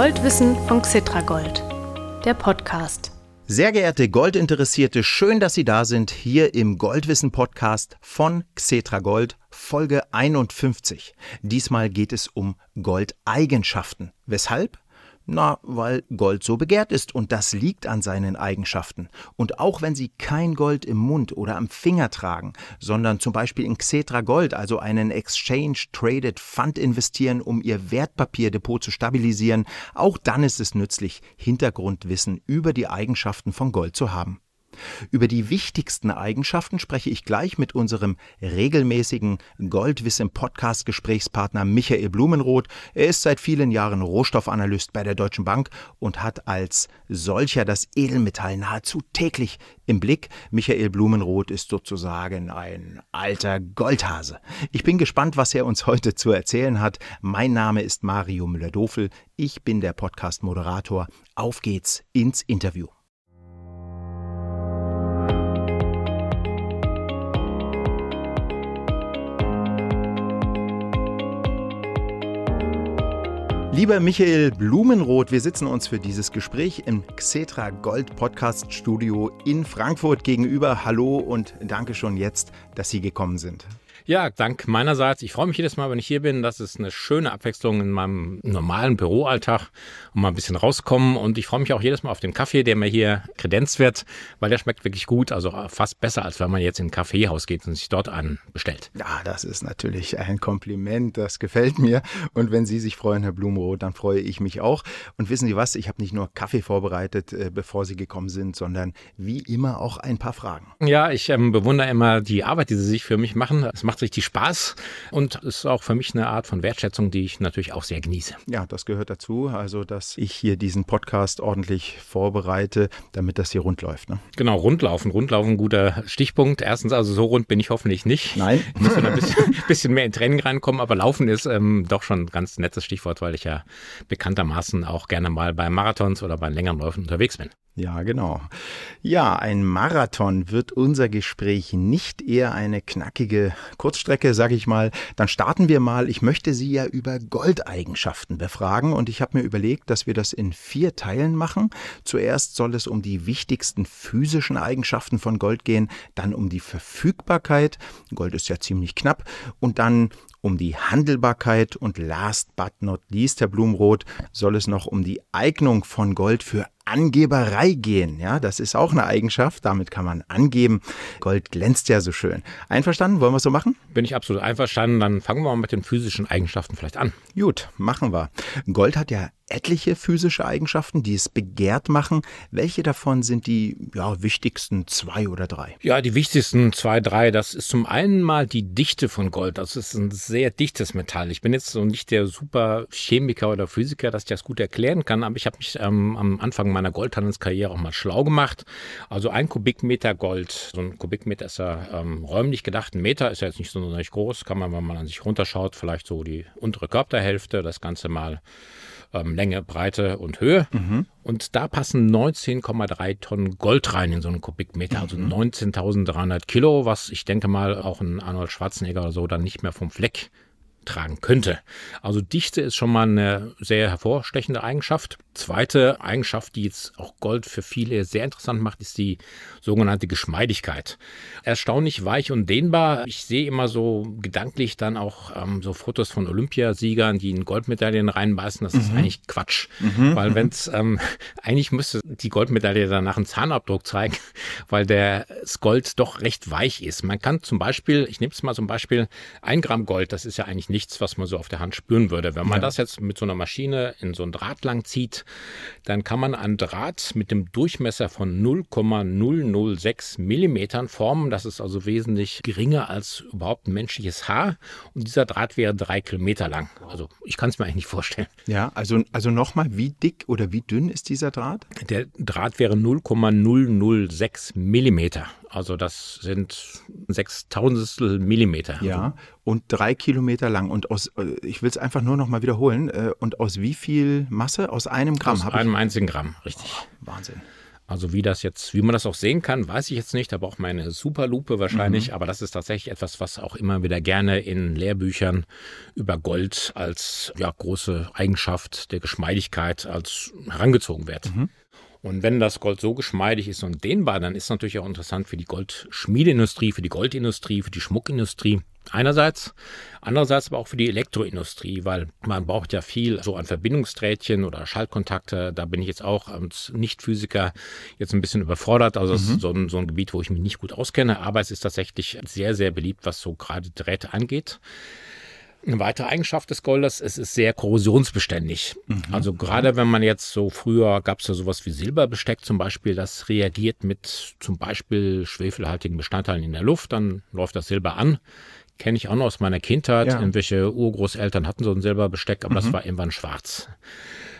Goldwissen von Xitragold, der Podcast. Sehr geehrte Goldinteressierte, schön, dass Sie da sind, hier im Goldwissen Podcast von Xetra Gold, Folge 51. Diesmal geht es um Goldeigenschaften. Weshalb? Na, weil Gold so begehrt ist und das liegt an seinen Eigenschaften. Und auch wenn Sie kein Gold im Mund oder am Finger tragen, sondern zum Beispiel in Xetra Gold, also einen Exchange Traded Fund investieren, um Ihr Wertpapierdepot zu stabilisieren, auch dann ist es nützlich, Hintergrundwissen über die Eigenschaften von Gold zu haben. Über die wichtigsten Eigenschaften spreche ich gleich mit unserem regelmäßigen Goldwissen Podcast Gesprächspartner Michael Blumenroth. Er ist seit vielen Jahren Rohstoffanalyst bei der Deutschen Bank und hat als solcher das Edelmetall nahezu täglich im Blick. Michael Blumenroth ist sozusagen ein alter Goldhase. Ich bin gespannt, was er uns heute zu erzählen hat. Mein Name ist Mario Müller-Dofel. Ich bin der Podcast Moderator. Auf geht's ins Interview. Lieber Michael Blumenroth, wir sitzen uns für dieses Gespräch im Xetra Gold Podcast Studio in Frankfurt gegenüber. Hallo und danke schon jetzt, dass Sie gekommen sind. Ja, dank meinerseits. Ich freue mich jedes Mal, wenn ich hier bin. Das ist eine schöne Abwechslung in meinem normalen Büroalltag und mal ein bisschen rauskommen. Und ich freue mich auch jedes Mal auf den Kaffee, der mir hier kredenzt wird, weil der schmeckt wirklich gut. Also fast besser, als wenn man jetzt in ein Kaffeehaus geht und sich dort einen bestellt. Ja, das ist natürlich ein Kompliment. Das gefällt mir. Und wenn Sie sich freuen, Herr Blumenroth, dann freue ich mich auch. Und wissen Sie was? Ich habe nicht nur Kaffee vorbereitet, äh, bevor Sie gekommen sind, sondern wie immer auch ein paar Fragen. Ja, ich ähm, bewundere immer die Arbeit, die Sie sich für mich machen. Es macht richtig Spaß und ist auch für mich eine Art von Wertschätzung, die ich natürlich auch sehr genieße. Ja, das gehört dazu. Also, dass ich hier diesen Podcast ordentlich vorbereite, damit das hier rund läuft. Ne? Genau, rundlaufen. Rundlaufen, guter Stichpunkt. Erstens, also so rund bin ich hoffentlich nicht. Nein. Ich muss ein bisschen, bisschen, mehr in Training reinkommen, aber Laufen ist ähm, doch schon ein ganz nettes Stichwort, weil ich ja bekanntermaßen auch gerne mal bei Marathons oder bei längeren Läufen unterwegs bin. Ja, genau. Ja, ein Marathon wird unser Gespräch nicht eher eine knackige Kurzstrecke, sage ich mal. Dann starten wir mal. Ich möchte Sie ja über Goldeigenschaften befragen und ich habe mir überlegt, dass wir das in vier Teilen machen. Zuerst soll es um die wichtigsten physischen Eigenschaften von Gold gehen, dann um die Verfügbarkeit. Gold ist ja ziemlich knapp und dann um die Handelbarkeit und last but not least, Herr Blumroth, soll es noch um die Eignung von Gold für Angeberei gehen. Ja, das ist auch eine Eigenschaft. Damit kann man angeben. Gold glänzt ja so schön. Einverstanden? Wollen wir es so machen? Bin ich absolut einverstanden. Dann fangen wir mal mit den physischen Eigenschaften vielleicht an. Gut, machen wir. Gold hat ja etliche physische Eigenschaften, die es begehrt machen. Welche davon sind die ja, wichtigsten zwei oder drei? Ja, die wichtigsten zwei, drei, das ist zum einen mal die Dichte von Gold. Das ist ein sehr dichtes Metall. Ich bin jetzt so nicht der super Chemiker oder Physiker, dass ich das gut erklären kann, aber ich habe mich ähm, am Anfang meiner Goldhandelskarriere auch mal schlau gemacht. Also ein Kubikmeter Gold, so ein Kubikmeter ist ja ähm, räumlich gedacht, ein Meter ist ja jetzt nicht so sonderlich groß, kann man, wenn man an sich runterschaut, vielleicht so die untere Körperhälfte, das Ganze mal ähm, Länge, Breite und Höhe. Mhm. Und da passen 19,3 Tonnen Gold rein in so einen Kubikmeter, also mhm. 19.300 Kilo, was ich denke mal auch ein Arnold Schwarzenegger oder so dann nicht mehr vom Fleck tragen könnte. Also Dichte ist schon mal eine sehr hervorstechende Eigenschaft. Zweite Eigenschaft, die jetzt auch Gold für viele sehr interessant macht, ist die sogenannte Geschmeidigkeit. Erstaunlich weich und dehnbar. Ich sehe immer so gedanklich dann auch ähm, so Fotos von Olympiasiegern, die in Goldmedaillen reinbeißen. Das mhm. ist eigentlich Quatsch. Mhm. Weil wenn es, ähm, eigentlich müsste die Goldmedaille danach einen Zahnabdruck zeigen, weil das Gold doch recht weich ist. Man kann zum Beispiel, ich nehme es mal zum Beispiel, ein Gramm Gold, das ist ja eigentlich nichts, was man so auf der Hand spüren würde. Wenn man ja. das jetzt mit so einer Maschine in so ein Draht lang zieht, dann kann man ein Draht mit dem Durchmesser von 0,006 Millimetern formen. Das ist also wesentlich geringer als überhaupt ein menschliches Haar. Und dieser Draht wäre drei Kilometer lang. Also ich kann es mir eigentlich nicht vorstellen. Ja, also, also nochmal, wie dick oder wie dünn ist dieser Draht? Der Draht wäre 0,006 Millimeter. Also das sind sechs Tausendstel Millimeter. Ja, also und drei Kilometer lang. Und aus, äh, ich will es einfach nur noch mal wiederholen. Äh, und aus wie viel Masse? Aus einem Gramm? Aus einem einzigen Gramm, richtig. Oh, Wahnsinn. Also wie das jetzt, wie man das auch sehen kann, weiß ich jetzt nicht. Da braucht man eine Superlupe wahrscheinlich. Mhm. Aber das ist tatsächlich etwas, was auch immer wieder gerne in Lehrbüchern über Gold als ja, große Eigenschaft der Geschmeidigkeit als herangezogen wird. Mhm. Und wenn das Gold so geschmeidig ist und dehnbar, dann ist es natürlich auch interessant für die Goldschmiedeindustrie, für die Goldindustrie, für die Schmuckindustrie. Einerseits, andererseits aber auch für die Elektroindustrie, weil man braucht ja viel so an Verbindungsdrähtchen oder Schaltkontakte. Da bin ich jetzt auch als Nicht-Physiker jetzt ein bisschen überfordert. Also das mhm. ist so ein, so ein Gebiet, wo ich mich nicht gut auskenne, aber es ist tatsächlich sehr, sehr beliebt, was so gerade Drähte angeht. Eine weitere Eigenschaft des Goldes, es ist sehr korrosionsbeständig. Mhm. Also gerade wenn man jetzt so früher gab es ja sowas wie Silberbesteck zum Beispiel, das reagiert mit zum Beispiel schwefelhaltigen Bestandteilen in der Luft, dann läuft das Silber an. Kenne ich auch noch aus meiner Kindheit. Ja. Irgendwelche Urgroßeltern hatten so ein Silberbesteck, aber mhm. das war irgendwann schwarz.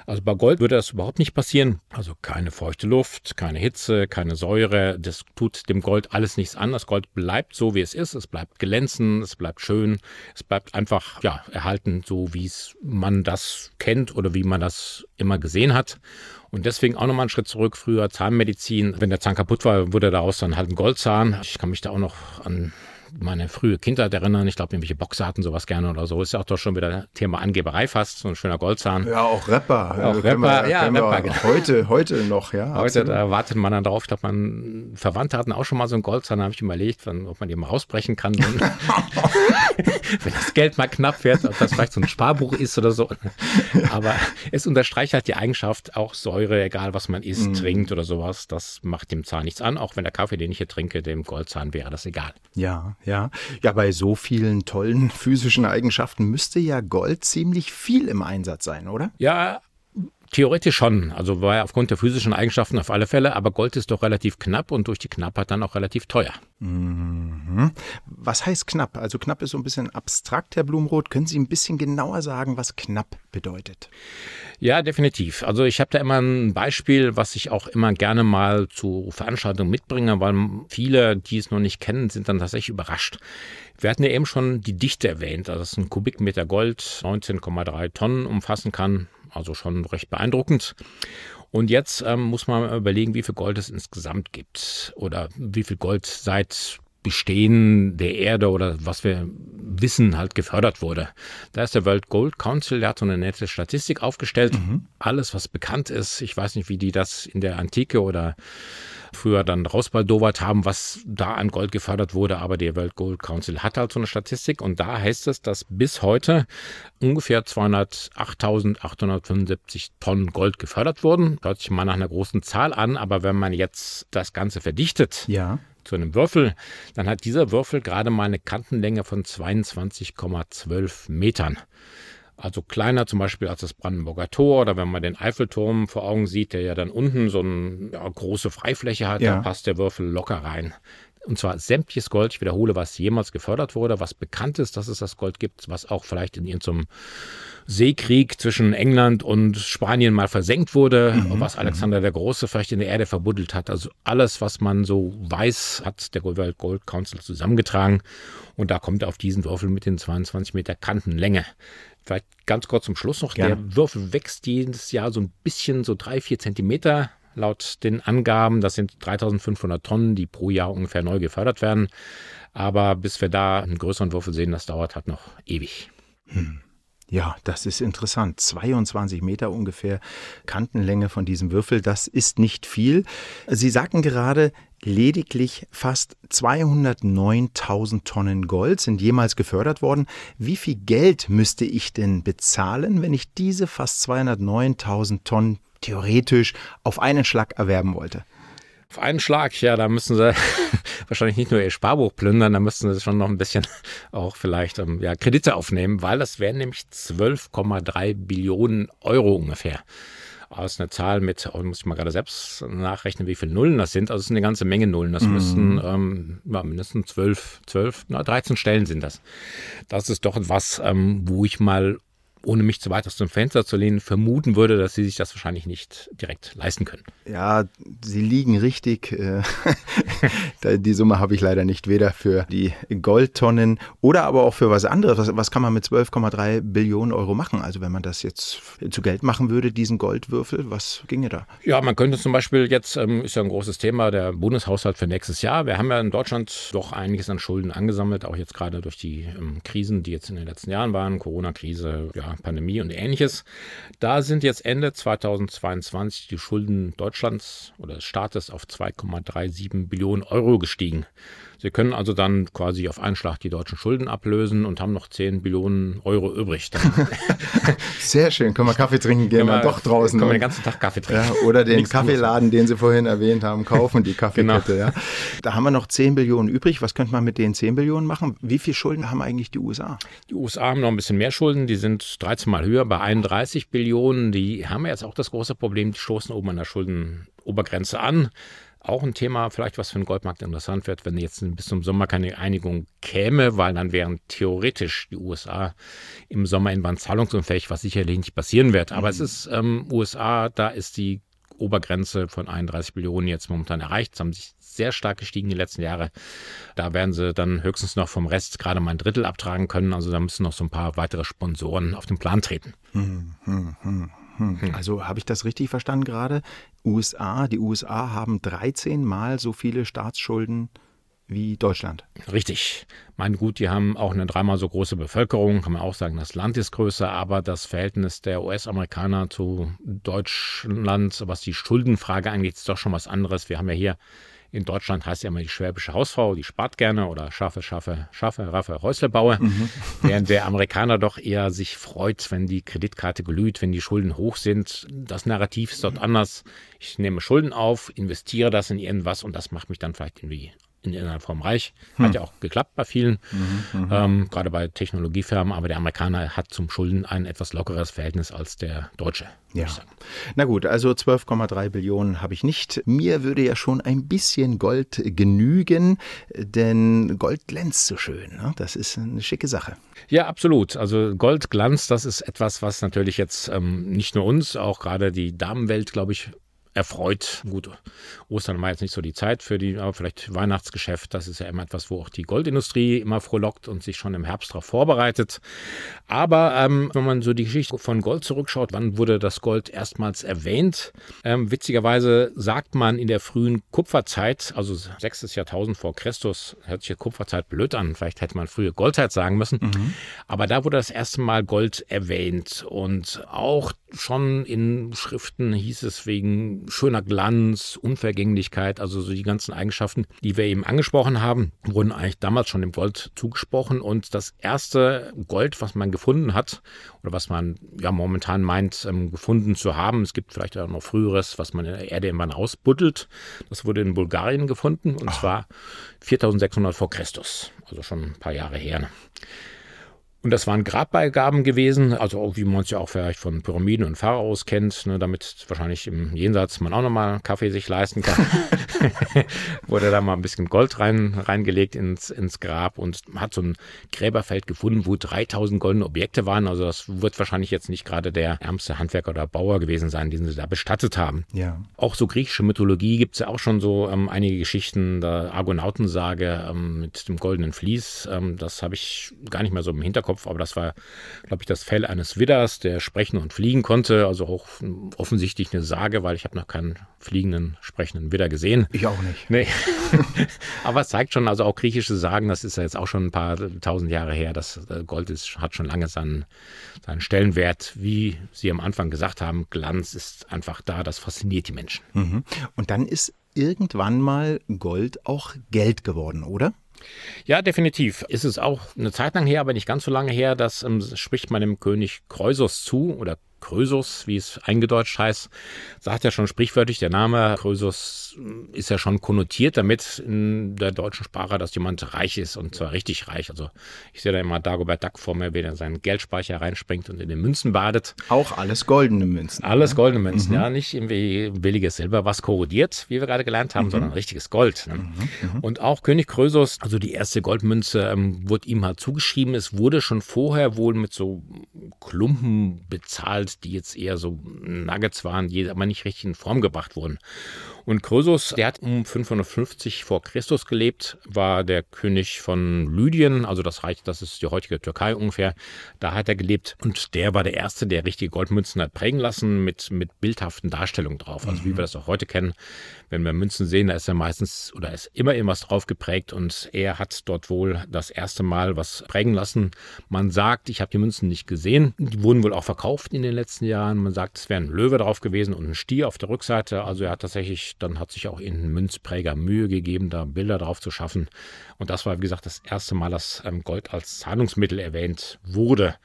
Also bei Gold würde das überhaupt nicht passieren. Also keine feuchte Luft, keine Hitze, keine Säure. Das tut dem Gold alles nichts an. Das Gold bleibt so, wie es ist. Es bleibt glänzen, es bleibt schön. Es bleibt einfach ja, erhalten, so wie es man das kennt oder wie man das immer gesehen hat. Und deswegen auch nochmal einen Schritt zurück. Früher Zahnmedizin. Wenn der Zahn kaputt war, wurde daraus dann halt ein Goldzahn. Ich kann mich da auch noch an meine frühe Kindheit erinnern. Ich glaube, irgendwelche Boxer hatten sowas gerne oder so. Ist ja auch doch schon wieder Thema Angeberei fast, so ein schöner Goldzahn. Ja, auch Rapper. Auch Rapper, wir, ja, Rapper. Genau. Heute, heute noch, ja. Heute, absolut. da wartet man dann drauf. Ich glaube, man Verwandte hatten auch schon mal so einen Goldzahn. Da habe ich überlegt, ob man den mal rausbrechen kann. wenn das Geld mal knapp wird, ob das vielleicht so ein Sparbuch ist oder so. Aber es unterstreicht halt die Eigenschaft, auch Säure, egal was man isst, mm. trinkt oder sowas, das macht dem Zahn nichts an. Auch wenn der Kaffee, den ich hier trinke, dem Goldzahn wäre das egal. Ja, ja. Ja, bei so vielen tollen physischen Eigenschaften müsste ja Gold ziemlich viel im Einsatz sein, oder? Ja, Theoretisch schon, also war aufgrund der physischen Eigenschaften auf alle Fälle, aber Gold ist doch relativ knapp und durch die Knappheit dann auch relativ teuer. Mhm. Was heißt knapp? Also knapp ist so ein bisschen abstrakt, Herr Blumroth. Können Sie ein bisschen genauer sagen, was knapp bedeutet? Ja, definitiv. Also ich habe da immer ein Beispiel, was ich auch immer gerne mal zu Veranstaltungen mitbringe, weil viele, die es noch nicht kennen, sind dann tatsächlich überrascht. Wir hatten ja eben schon die Dichte erwähnt, also dass ein Kubikmeter Gold 19,3 Tonnen umfassen kann also schon recht beeindruckend. Und jetzt ähm, muss man überlegen, wie viel Gold es insgesamt gibt oder wie viel Gold seit Bestehen der Erde oder was wir wissen halt gefördert wurde. Da ist der World Gold Council, der hat so eine nette Statistik aufgestellt. Mhm. Alles, was bekannt ist, ich weiß nicht, wie die das in der Antike oder früher dann rausbaldowert haben, was da an Gold gefördert wurde. Aber der World Gold Council hat halt so eine Statistik und da heißt es, dass bis heute ungefähr 208.875 Tonnen Gold gefördert wurden. Hört sich mal nach einer großen Zahl an, aber wenn man jetzt das Ganze verdichtet, ja zu einem Würfel, dann hat dieser Würfel gerade mal eine Kantenlänge von 22,12 Metern. Also kleiner zum Beispiel als das Brandenburger Tor oder wenn man den Eiffelturm vor Augen sieht, der ja dann unten so eine ja, große Freifläche hat, ja. da passt der Würfel locker rein. Und zwar sämtliches Gold, ich wiederhole, was jemals gefördert wurde, was bekannt ist, dass es das Gold gibt, was auch vielleicht in irgendeinem Seekrieg zwischen England und Spanien mal versenkt wurde, mhm. was Alexander der Große vielleicht in der Erde verbuddelt hat. Also alles, was man so weiß, hat der World Gold Council zusammengetragen. Und da kommt er auf diesen Würfel mit den 22 Meter Kantenlänge. Vielleicht ganz kurz zum Schluss noch. Gerne. Der Würfel wächst jedes Jahr so ein bisschen, so drei, vier Zentimeter laut den Angaben. Das sind 3500 Tonnen, die pro Jahr ungefähr neu gefördert werden. Aber bis wir da einen größeren Würfel sehen, das dauert halt noch ewig. Hm. Ja, das ist interessant. 22 Meter ungefähr Kantenlänge von diesem Würfel, das ist nicht viel. Sie sagten gerade, lediglich fast 209.000 Tonnen Gold sind jemals gefördert worden. Wie viel Geld müsste ich denn bezahlen, wenn ich diese fast 209.000 Tonnen theoretisch auf einen Schlag erwerben wollte? Auf einen Schlag, ja, da müssen sie wahrscheinlich nicht nur ihr Sparbuch plündern, da müssten sie schon noch ein bisschen auch vielleicht ähm, ja, Kredite aufnehmen, weil das wären nämlich 12,3 Billionen Euro ungefähr. Das ist eine Zahl mit, oh, muss ich mal gerade selbst nachrechnen, wie viele Nullen das sind. Also es ist eine ganze Menge Nullen. Das mhm. müssen ähm, ja, mindestens 12, 12, na, 13 Stellen sind das. Das ist doch etwas, ähm, wo ich mal ohne mich zu weit aus dem Fenster zu lehnen, vermuten würde, dass sie sich das wahrscheinlich nicht direkt leisten können. Ja, sie liegen richtig. Äh, die Summe habe ich leider nicht, weder für die Goldtonnen oder aber auch für was anderes. Was, was kann man mit 12,3 Billionen Euro machen? Also wenn man das jetzt zu Geld machen würde, diesen Goldwürfel, was ginge da? Ja, man könnte zum Beispiel jetzt, ähm, ist ja ein großes Thema, der Bundeshaushalt für nächstes Jahr. Wir haben ja in Deutschland doch einiges an Schulden angesammelt, auch jetzt gerade durch die ähm, Krisen, die jetzt in den letzten Jahren waren, Corona-Krise, ja, Pandemie und ähnliches. Da sind jetzt Ende 2022 die Schulden Deutschlands oder des Staates auf 2,37 Billionen Euro gestiegen. Sie können also dann quasi auf einen Schlag die deutschen Schulden ablösen und haben noch 10 Billionen Euro übrig. Sehr schön. Können wir Kaffee trinken gehen, dann doch draußen. Können wir den ganzen Tag Kaffee trinken. Ja, oder den Nichts Kaffeeladen, den Sie vorhin erwähnt haben, kaufen, die Kaffeekette. Genau. Ja. Da haben wir noch 10 Billionen übrig. Was könnte man mit den 10 Billionen machen? Wie viel Schulden haben eigentlich die USA? Die USA haben noch ein bisschen mehr Schulden. Die sind 13 Mal höher, bei 31 Billionen. Die haben jetzt auch das große Problem, die stoßen oben an der Schuldenobergrenze an. Auch ein Thema, vielleicht was für den Goldmarkt interessant wird, wenn jetzt bis zum Sommer keine Einigung käme, weil dann wären theoretisch die USA im Sommer in zahlungsunfähig, was sicherlich nicht passieren wird. Aber mhm. es ist ähm, USA, da ist die Obergrenze von 31 Billionen jetzt momentan erreicht. Es haben sich sehr stark gestiegen die letzten Jahre. Da werden sie dann höchstens noch vom Rest gerade mal ein Drittel abtragen können. Also da müssen noch so ein paar weitere Sponsoren auf den Plan treten. Hm, hm, hm. Hm. Also habe ich das richtig verstanden gerade? USA, die USA haben 13 Mal so viele Staatsschulden wie Deutschland. Richtig. Mein gut, die haben auch eine dreimal so große Bevölkerung, kann man auch sagen, das Land ist größer, aber das Verhältnis der US-Amerikaner zu Deutschland, was die Schuldenfrage angeht, ist doch schon was anderes. Wir haben ja hier in Deutschland heißt ja immer die schwäbische Hausfrau, die spart gerne oder schaffe, schaffe, schaffe, raffe, Häusle baue. Mhm. Während der Amerikaner doch eher sich freut, wenn die Kreditkarte glüht, wenn die Schulden hoch sind. Das Narrativ ist dort anders. Ich nehme Schulden auf, investiere das in irgendwas und das macht mich dann vielleicht irgendwie in irgendeiner Form reich. Hat hm. ja auch geklappt bei vielen, mhm, mhm, ähm, gerade bei Technologiefirmen, aber der Amerikaner hat zum Schulden ein etwas lockeres Verhältnis als der Deutsche. Ja. Na gut, also 12,3 Billionen habe ich nicht. Mir würde ja schon ein bisschen Gold genügen, denn Gold glänzt so schön. Ne? Das ist eine schicke Sache. Ja, absolut. Also Goldglanz, das ist etwas, was natürlich jetzt ähm, nicht nur uns, auch gerade die Damenwelt, glaube ich, erfreut. Gut, Ostern war jetzt nicht so die Zeit für die, aber vielleicht Weihnachtsgeschäft. Das ist ja immer etwas, wo auch die Goldindustrie immer frohlockt und sich schon im Herbst darauf vorbereitet. Aber ähm, wenn man so die Geschichte von Gold zurückschaut, wann wurde das Gold erstmals erwähnt? Ähm, witzigerweise sagt man in der frühen Kupferzeit, also 6. Jahrtausend vor Christus, hört sich Kupferzeit blöd an. Vielleicht hätte man früher Goldzeit sagen müssen. Mhm. Aber da wurde das erste Mal Gold erwähnt und auch schon in Schriften hieß es wegen schöner Glanz, Unvergänglichkeit, also so die ganzen Eigenschaften, die wir eben angesprochen haben, wurden eigentlich damals schon dem Gold zugesprochen. Und das erste Gold, was man gefunden hat, oder was man ja momentan meint, ähm, gefunden zu haben, es gibt vielleicht auch noch früheres, was man in der Erde irgendwann ausbuddelt, das wurde in Bulgarien gefunden, und Ach. zwar 4600 vor Christus, also schon ein paar Jahre her. Und das waren Grabbeigaben gewesen, also wie man es ja auch vielleicht von Pyramiden und Pharaos kennt, ne, damit wahrscheinlich im Jenseits man auch nochmal Kaffee sich leisten kann. Wurde da mal ein bisschen Gold rein, reingelegt ins, ins Grab und hat so ein Gräberfeld gefunden, wo 3000 goldene Objekte waren. Also das wird wahrscheinlich jetzt nicht gerade der ärmste Handwerker oder Bauer gewesen sein, den sie da bestattet haben. Ja. Auch so griechische Mythologie gibt es ja auch schon so ähm, einige Geschichten, der Argonautensage ähm, mit dem goldenen Vlies. Ähm, das habe ich gar nicht mehr so im Hinterkopf Kopf, aber das war, glaube ich, das Fell eines Widders, der sprechen und fliegen konnte. Also auch offensichtlich eine Sage, weil ich habe noch keinen fliegenden, sprechenden Widder gesehen. Ich auch nicht. Nee. aber es zeigt schon, also auch griechische Sagen, das ist ja jetzt auch schon ein paar tausend Jahre her, das äh, Gold ist, hat schon lange seinen, seinen Stellenwert. Wie Sie am Anfang gesagt haben, Glanz ist einfach da, das fasziniert die Menschen. Mhm. Und dann ist irgendwann mal Gold auch Geld geworden, oder? Ja, definitiv. Ist es auch eine Zeit lang her, aber nicht ganz so lange her. Das ähm, spricht man dem König Kreusos zu oder Krösus, wie es eingedeutscht heißt. Sagt ja schon sprichwörtlich, der Name Krösus ist ja schon konnotiert damit in der deutschen Sprache, dass jemand reich ist und zwar richtig reich. Also ich sehe da immer Dagobert Duck vor mir, wie er seinen Geldspeicher reinspringt und in den Münzen badet. Auch alles goldene Münzen. Alles goldene Münzen, mhm. ja. Nicht irgendwie billiges Silber, was korrodiert, wie wir gerade gelernt haben, mhm. sondern richtiges Gold. Ne? Mhm. mhm. Und auch König Krösus, also die erste Goldmünze, ähm, wurde ihm halt zugeschrieben. Es wurde schon vorher wohl mit so Klumpen bezahlt, die jetzt eher so Nuggets waren, die aber nicht richtig in Form gebracht wurden. Und Krösus, der hat um 550 vor Christus gelebt, war der König von Lydien, also das Reich, das ist die heutige Türkei ungefähr. Da hat er gelebt und der war der Erste, der richtige Goldmünzen hat prägen lassen mit, mit bildhaften Darstellungen drauf. Also wie wir das auch heute kennen. Wenn wir Münzen sehen, da ist ja meistens oder ist immer irgendwas drauf geprägt und er hat dort wohl das erste Mal was prägen lassen. Man sagt, ich habe die Münzen nicht gesehen. Die wurden wohl auch verkauft in den letzten Jahren. Man sagt, es wäre ein Löwe drauf gewesen und ein Stier auf der Rückseite. Also er hat tatsächlich dann hat sich auch in Münzpräger Mühe gegeben, da Bilder drauf zu schaffen. Und das war, wie gesagt, das erste Mal, dass ähm, Gold als Zahlungsmittel erwähnt wurde.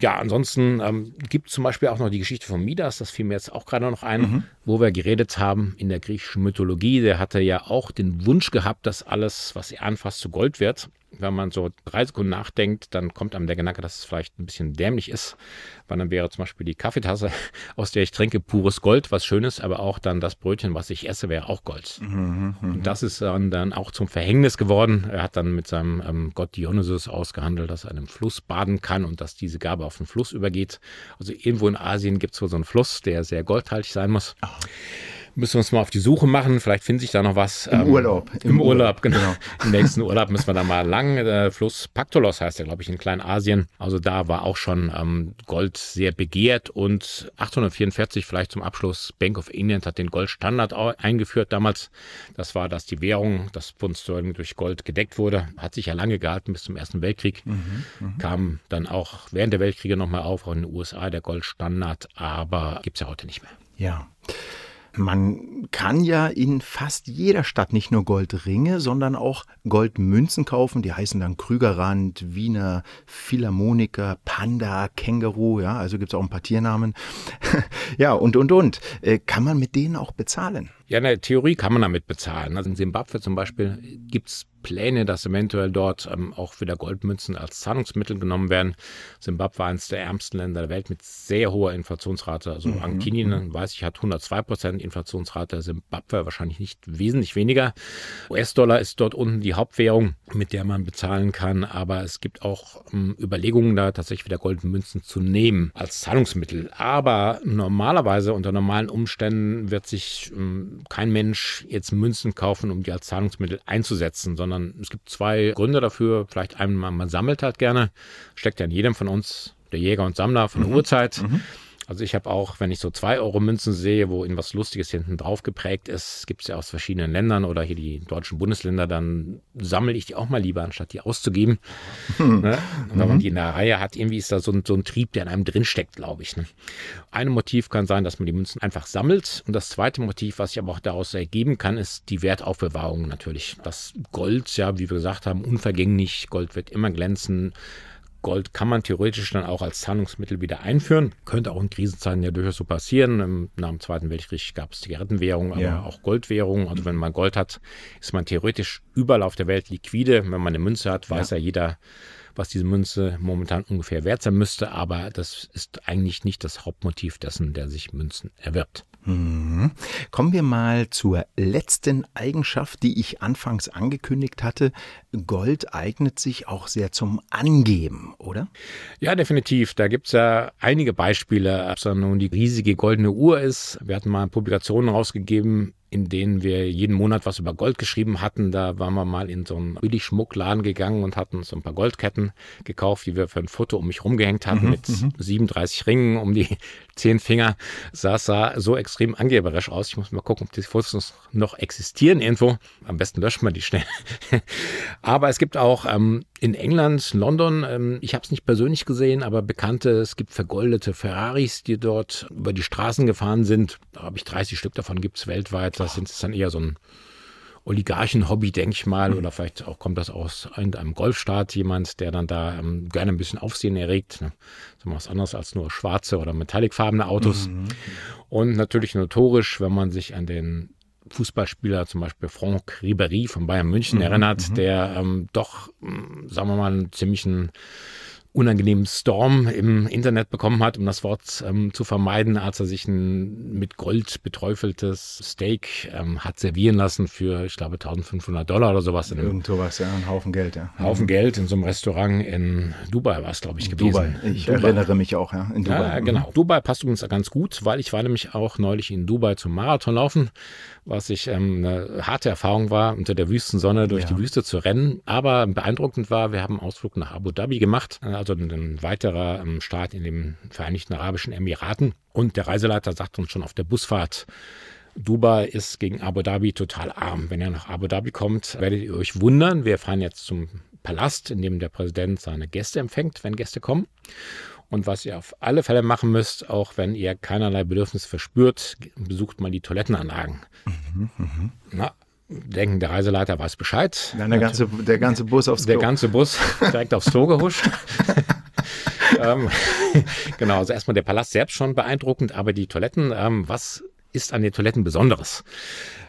Ja, ansonsten ähm, gibt es zum Beispiel auch noch die Geschichte von Midas, das fiel mir jetzt auch gerade noch ein, mhm. wo wir geredet haben in der griechischen Mythologie. Der hatte ja auch den Wunsch gehabt, dass alles, was er anfasst, zu Gold wird wenn man so drei Sekunden nachdenkt, dann kommt einem der Gedanke, dass es vielleicht ein bisschen dämlich ist, weil dann wäre zum Beispiel die Kaffeetasse, aus der ich trinke, pures Gold, was Schönes, aber auch dann das Brötchen, was ich esse, wäre auch Gold. Mhm, mhm, Und das ist dann, dann auch zum Verhängnis geworden. Er hat dann mit seinem ähm, Gott Dionysus ausgehandelt, dass er in einem Fluss baden kann und dass diese Gabe auf den Fluss übergeht. Also irgendwo in Asien gibt es so einen Fluss, der sehr goldhaltig sein muss. Oh müssen wir uns mal auf die Suche machen. Vielleicht findet sich da noch was. Im ähm, Urlaub. Im, Im Urlaub, Urlaub, genau. genau. Im nächsten Urlaub müssen wir da mal lang. Der Fluss Paktolos heißt der, glaube ich, in Kleinasien. Also da war auch schon ähm, Gold sehr begehrt und 844 vielleicht zum Abschluss. Bank of England hat den Goldstandard eingeführt damals. Das war, dass die Währung, das Pfund Sterling durch Gold gedeckt wurde. Hat sich ja lange gehalten bis zum Ersten Weltkrieg. Mhm, mh. Kam dann auch während der Weltkriege nochmal auf, auch in den USA der Goldstandard, aber gibt es ja heute nicht mehr. Ja. Man kann ja in fast jeder Stadt nicht nur Goldringe, sondern auch Goldmünzen kaufen. Die heißen dann Krügerrand, Wiener, Philharmoniker, Panda, Känguru. Ja, also gibt es auch ein paar Tiernamen. ja, und, und, und. Äh, kann man mit denen auch bezahlen? Ja, in der Theorie kann man damit bezahlen. Also in Simbabwe zum Beispiel gibt es Pläne, dass eventuell dort ähm, auch wieder Goldmünzen als Zahlungsmittel genommen werden. Simbabwe eines der ärmsten Länder der Welt mit sehr hoher Inflationsrate. Also mhm. Ankinien, mhm. weiß ich, hat 102 Prozent Inflationsrate. Simbabwe wahrscheinlich nicht wesentlich weniger. US-Dollar ist dort unten die Hauptwährung, mit der man bezahlen kann. Aber es gibt auch ähm, Überlegungen, da tatsächlich wieder Goldmünzen zu nehmen als Zahlungsmittel. Aber normalerweise unter normalen Umständen wird sich ähm, kein Mensch jetzt Münzen kaufen, um die als Zahlungsmittel einzusetzen, sondern es gibt zwei Gründe dafür. Vielleicht einmal, man sammelt halt gerne, steckt ja in jedem von uns, der Jäger und Sammler von der mhm. Urzeit. Mhm. Also ich habe auch, wenn ich so 2-Euro-Münzen sehe, wo irgendwas Lustiges hinten drauf geprägt ist, gibt es ja aus verschiedenen Ländern oder hier die deutschen Bundesländer, dann sammle ich die auch mal lieber, anstatt die auszugeben. Hm. Ne? Und wenn man mhm. die in der Reihe hat, irgendwie ist da so ein, so ein Trieb, der in einem drinsteckt, glaube ich. Ne? Ein Motiv kann sein, dass man die Münzen einfach sammelt. Und das zweite Motiv, was sich aber auch daraus ergeben kann, ist die Wertaufbewahrung natürlich. Das Gold, ja, wie wir gesagt haben, unvergänglich. Gold wird immer glänzen. Gold kann man theoretisch dann auch als Zahlungsmittel wieder einführen. Könnte auch in Krisenzeiten ja durchaus so passieren. Nach dem Zweiten Weltkrieg gab es Zigarettenwährung, aber ja. auch Goldwährung. Also wenn man Gold hat, ist man theoretisch überall auf der Welt liquide. Wenn man eine Münze hat, weiß ja, ja jeder, was diese Münze momentan ungefähr wert sein müsste. Aber das ist eigentlich nicht das Hauptmotiv dessen, der sich Münzen erwirbt. Mhm. Kommen wir mal zur letzten Eigenschaft, die ich anfangs angekündigt hatte. Gold eignet sich auch sehr zum Angeben, oder? Ja, definitiv. Da gibt es ja einige Beispiele, ob es nun die riesige goldene Uhr ist. Wir hatten mal Publikationen rausgegeben, in denen wir jeden Monat was über Gold geschrieben hatten. Da waren wir mal in so einen billig Schmuckladen gegangen und hatten so ein paar Goldketten gekauft, die wir für ein Foto um mich rumgehängt hatten mhm, mit 37 mhm. Ringen um die zehn Finger. Das sah so extrem angeberisch aus. Ich muss mal gucken, ob die Fotos noch existieren irgendwo. Am besten löschen wir die schnell. aber es gibt auch ähm, in England, London, ähm, ich habe es nicht persönlich gesehen, aber bekannte, es gibt vergoldete Ferraris, die dort über die Straßen gefahren sind. Da habe ich 30 Stück davon, gibt es weltweit. Das sind dann eher so ein Oligarchen-Hobby, denke ich mal, mhm. oder vielleicht auch kommt das aus einem Golfstaat, jemand, der dann da ähm, gerne ein bisschen Aufsehen erregt. Ne? So was anderes als nur schwarze oder metallicfarbene Autos. Mhm. Und natürlich notorisch, wenn man sich an den Fußballspieler, zum Beispiel Franck Ribéry von Bayern München mhm, erinnert, mhm. der ähm, doch, sagen wir mal, einen ziemlichen unangenehmen Storm im Internet bekommen hat, um das Wort ähm, zu vermeiden, als er sich ein mit Gold beträufeltes Steak ähm, hat servieren lassen für, ich glaube, 1500 Dollar oder sowas. Irgend sowas, ja, ein Haufen Geld, ja. Haufen Geld in so einem Restaurant in Dubai war es, glaube ich, gewesen. Dubai, ich Dubai. erinnere mich auch, ja, in Dubai. Ja, genau. Mhm. Dubai passt übrigens ganz gut, weil ich war nämlich auch neulich in Dubai zum Marathonlaufen, was ich ähm, eine harte Erfahrung war, unter der Wüstensonne durch ja. die Wüste zu rennen. Aber beeindruckend war, wir haben einen Ausflug nach Abu Dhabi gemacht, also ein weiterer ähm, Staat in den Vereinigten Arabischen Emiraten. Und der Reiseleiter sagt uns schon auf der Busfahrt, Dubai ist gegen Abu Dhabi total arm. Wenn ihr nach Abu Dhabi kommt, werdet ihr euch wundern. Wir fahren jetzt zum Palast, in dem der Präsident seine Gäste empfängt, wenn Gäste kommen. Und was ihr auf alle Fälle machen müsst, auch wenn ihr keinerlei Bedürfnis verspürt, besucht mal die Toilettenanlagen. Mhm, mh. Na, denken, der Reiseleiter weiß Bescheid. Dann der ganze, der ganze Bus aufs Klo. Der ganze Bus direkt aufs Klo gehuscht. ähm, genau, also erstmal der Palast selbst schon beeindruckend, aber die Toiletten, ähm, was ist an den Toiletten Besonderes?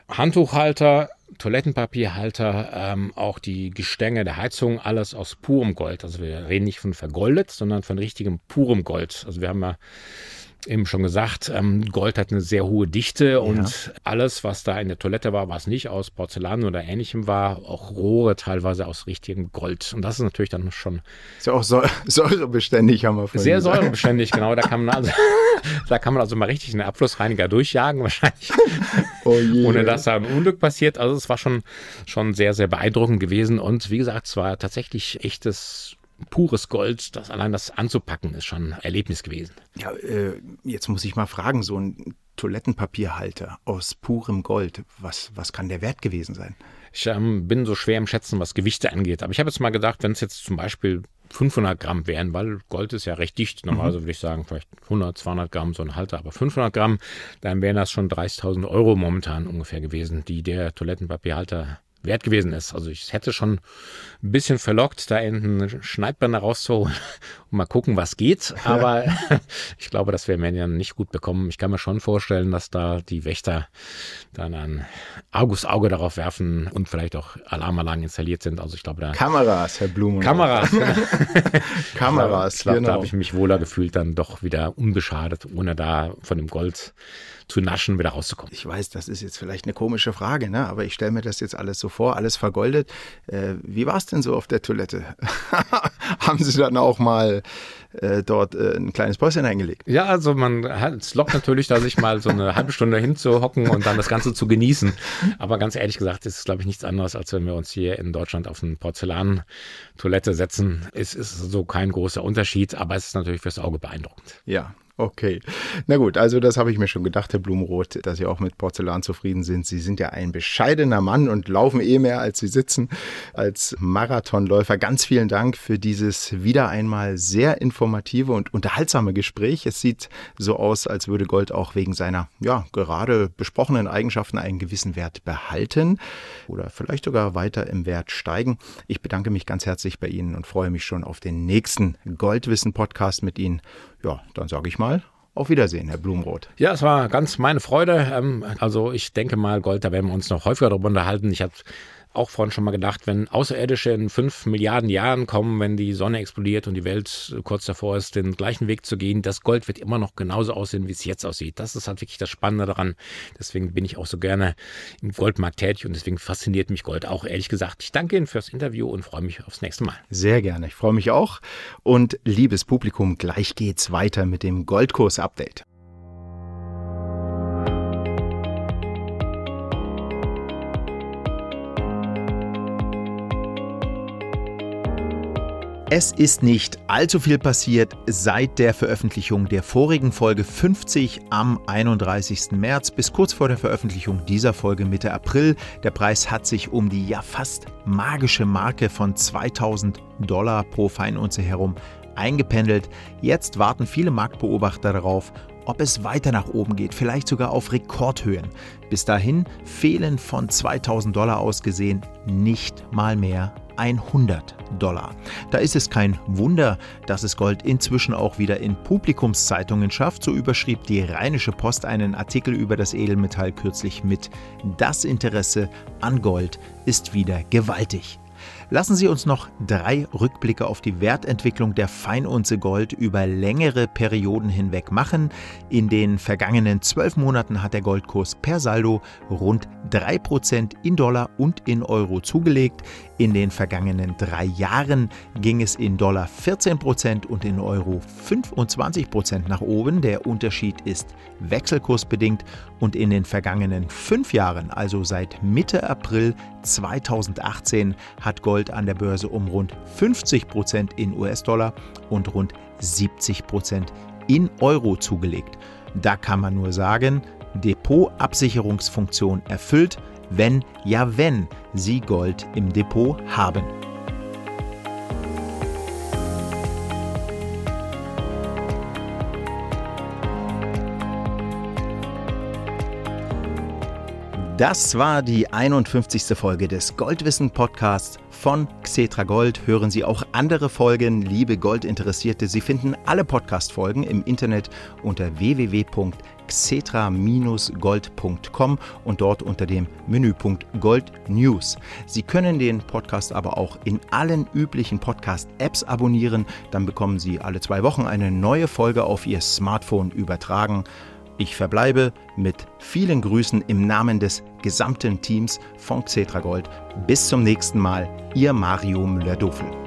Handtuchhalter, Toilettenpapierhalter, ähm, auch die Gestänge der Heizung, alles aus purem Gold. Also wir reden nicht von vergoldet, sondern von richtigem purem Gold. Also wir haben ja eben schon gesagt, ähm, Gold hat eine sehr hohe Dichte und ja. alles, was da in der Toilette war, was nicht aus Porzellan oder ähnlichem war, auch Rohre teilweise aus richtigem Gold. Und das ist natürlich dann schon. Ist ja auch säurebeständig, haben wir vorhin Sehr gesagt. säurebeständig, genau. Da kann man also, da kann man also mal richtig einen Abflussreiniger durchjagen, wahrscheinlich. Oh ohne dass da ein Unglück passiert. Also es war schon, schon sehr, sehr beeindruckend gewesen. Und wie gesagt, es war tatsächlich echtes pures Gold, das allein das anzupacken ist schon ein Erlebnis gewesen. Ja, äh, jetzt muss ich mal fragen, so ein Toilettenpapierhalter aus purem Gold, was, was kann der Wert gewesen sein? Ich ähm, bin so schwer im Schätzen, was Gewichte angeht. Aber ich habe jetzt mal gedacht, wenn es jetzt zum Beispiel 500 Gramm wären, weil Gold ist ja recht dicht. Normalerweise mhm. würde ich sagen, vielleicht 100, 200 Gramm so ein Halter, aber 500 Gramm, dann wären das schon 30.000 Euro momentan ungefähr gewesen, die der Toilettenpapierhalter wert gewesen ist. Also ich hätte schon ein bisschen verlockt, da einen Schneidbrenner rauszuholen und mal gucken, was geht. Aber ja. ich glaube, das werden wir ja nicht gut bekommen. Ich kann mir schon vorstellen, dass da die Wächter dann ein August-Auge darauf werfen und vielleicht auch Alarmanlagen installiert sind. Also ich glaube, da Kameras, Herr Blumen. Kameras. Kameras. Ich glaube, genau. da habe ich mich wohler gefühlt, dann doch wieder unbeschadet, ohne da von dem Gold zu naschen, wieder rauszukommen. Ich weiß, das ist jetzt vielleicht eine komische Frage, ne? aber ich stelle mir das jetzt alles so vor, alles vergoldet. Äh, wie war es denn so auf der Toilette? Haben Sie dann auch mal äh, dort äh, ein kleines Päuschen eingelegt? Ja, also man hat, es lockt natürlich, da sich mal so eine halbe Stunde hinzuhocken und dann das Ganze zu genießen. Aber ganz ehrlich gesagt, ist es, glaube ich, nichts anderes, als wenn wir uns hier in Deutschland auf eine Porzellan-Toilette setzen. Es ist so kein großer Unterschied, aber es ist natürlich fürs Auge beeindruckend. Ja, Okay. Na gut, also das habe ich mir schon gedacht, Herr Blumenroth, dass Sie auch mit Porzellan zufrieden sind. Sie sind ja ein bescheidener Mann und laufen eh mehr, als Sie sitzen als Marathonläufer. Ganz vielen Dank für dieses wieder einmal sehr informative und unterhaltsame Gespräch. Es sieht so aus, als würde Gold auch wegen seiner, ja, gerade besprochenen Eigenschaften einen gewissen Wert behalten oder vielleicht sogar weiter im Wert steigen. Ich bedanke mich ganz herzlich bei Ihnen und freue mich schon auf den nächsten Goldwissen-Podcast mit Ihnen ja, dann sage ich mal, auf Wiedersehen, Herr Blumroth. Ja, es war ganz meine Freude. Ähm, also ich denke mal, Gold, da werden wir uns noch häufiger darüber unterhalten. Ich habe auch vorhin schon mal gedacht, wenn Außerirdische in fünf Milliarden Jahren kommen, wenn die Sonne explodiert und die Welt kurz davor ist, den gleichen Weg zu gehen, das Gold wird immer noch genauso aussehen, wie es jetzt aussieht. Das ist halt wirklich das Spannende daran. Deswegen bin ich auch so gerne im Goldmarkt tätig und deswegen fasziniert mich Gold auch, ehrlich gesagt. Ich danke Ihnen fürs Interview und freue mich aufs nächste Mal. Sehr gerne. Ich freue mich auch. Und liebes Publikum, gleich geht's weiter mit dem Goldkurs-Update. Es ist nicht allzu viel passiert seit der Veröffentlichung der vorigen Folge 50 am 31. März bis kurz vor der Veröffentlichung dieser Folge Mitte April. Der Preis hat sich um die ja fast magische Marke von 2000 Dollar pro Feinunze herum eingependelt. Jetzt warten viele Marktbeobachter darauf, ob es weiter nach oben geht, vielleicht sogar auf Rekordhöhen. Bis dahin fehlen von 2000 Dollar aus gesehen nicht mal mehr 100 Dollar. Da ist es kein Wunder, dass es Gold inzwischen auch wieder in Publikumszeitungen schafft. So überschrieb die Rheinische Post einen Artikel über das Edelmetall kürzlich mit Das Interesse an Gold ist wieder gewaltig. Lassen Sie uns noch drei Rückblicke auf die Wertentwicklung der Feinunze Gold über längere Perioden hinweg machen. In den vergangenen zwölf Monaten hat der Goldkurs per Saldo rund 3% in Dollar und in Euro zugelegt. In den vergangenen drei Jahren ging es in Dollar 14% und in Euro 25% nach oben. Der Unterschied ist wechselkursbedingt und in den vergangenen fünf Jahren, also seit Mitte April 2018, hat Gold an der Börse um rund 50% in US-Dollar und rund 70% in Euro zugelegt. Da kann man nur sagen, Depotabsicherungsfunktion erfüllt, wenn ja wenn Sie Gold im Depot haben. Das war die 51. Folge des Goldwissen Podcasts von Xetra Gold. Hören Sie auch andere Folgen, liebe Goldinteressierte. Sie finden alle Podcast-Folgen im Internet unter www.xetra-gold.com und dort unter dem Menüpunkt Gold News. Sie können den Podcast aber auch in allen üblichen Podcast-Apps abonnieren. Dann bekommen Sie alle zwei Wochen eine neue Folge auf Ihr Smartphone übertragen. Ich verbleibe mit vielen Grüßen im Namen des gesamten Teams von Xetra Gold. Bis zum nächsten Mal, Ihr Mario Müller-Dofel.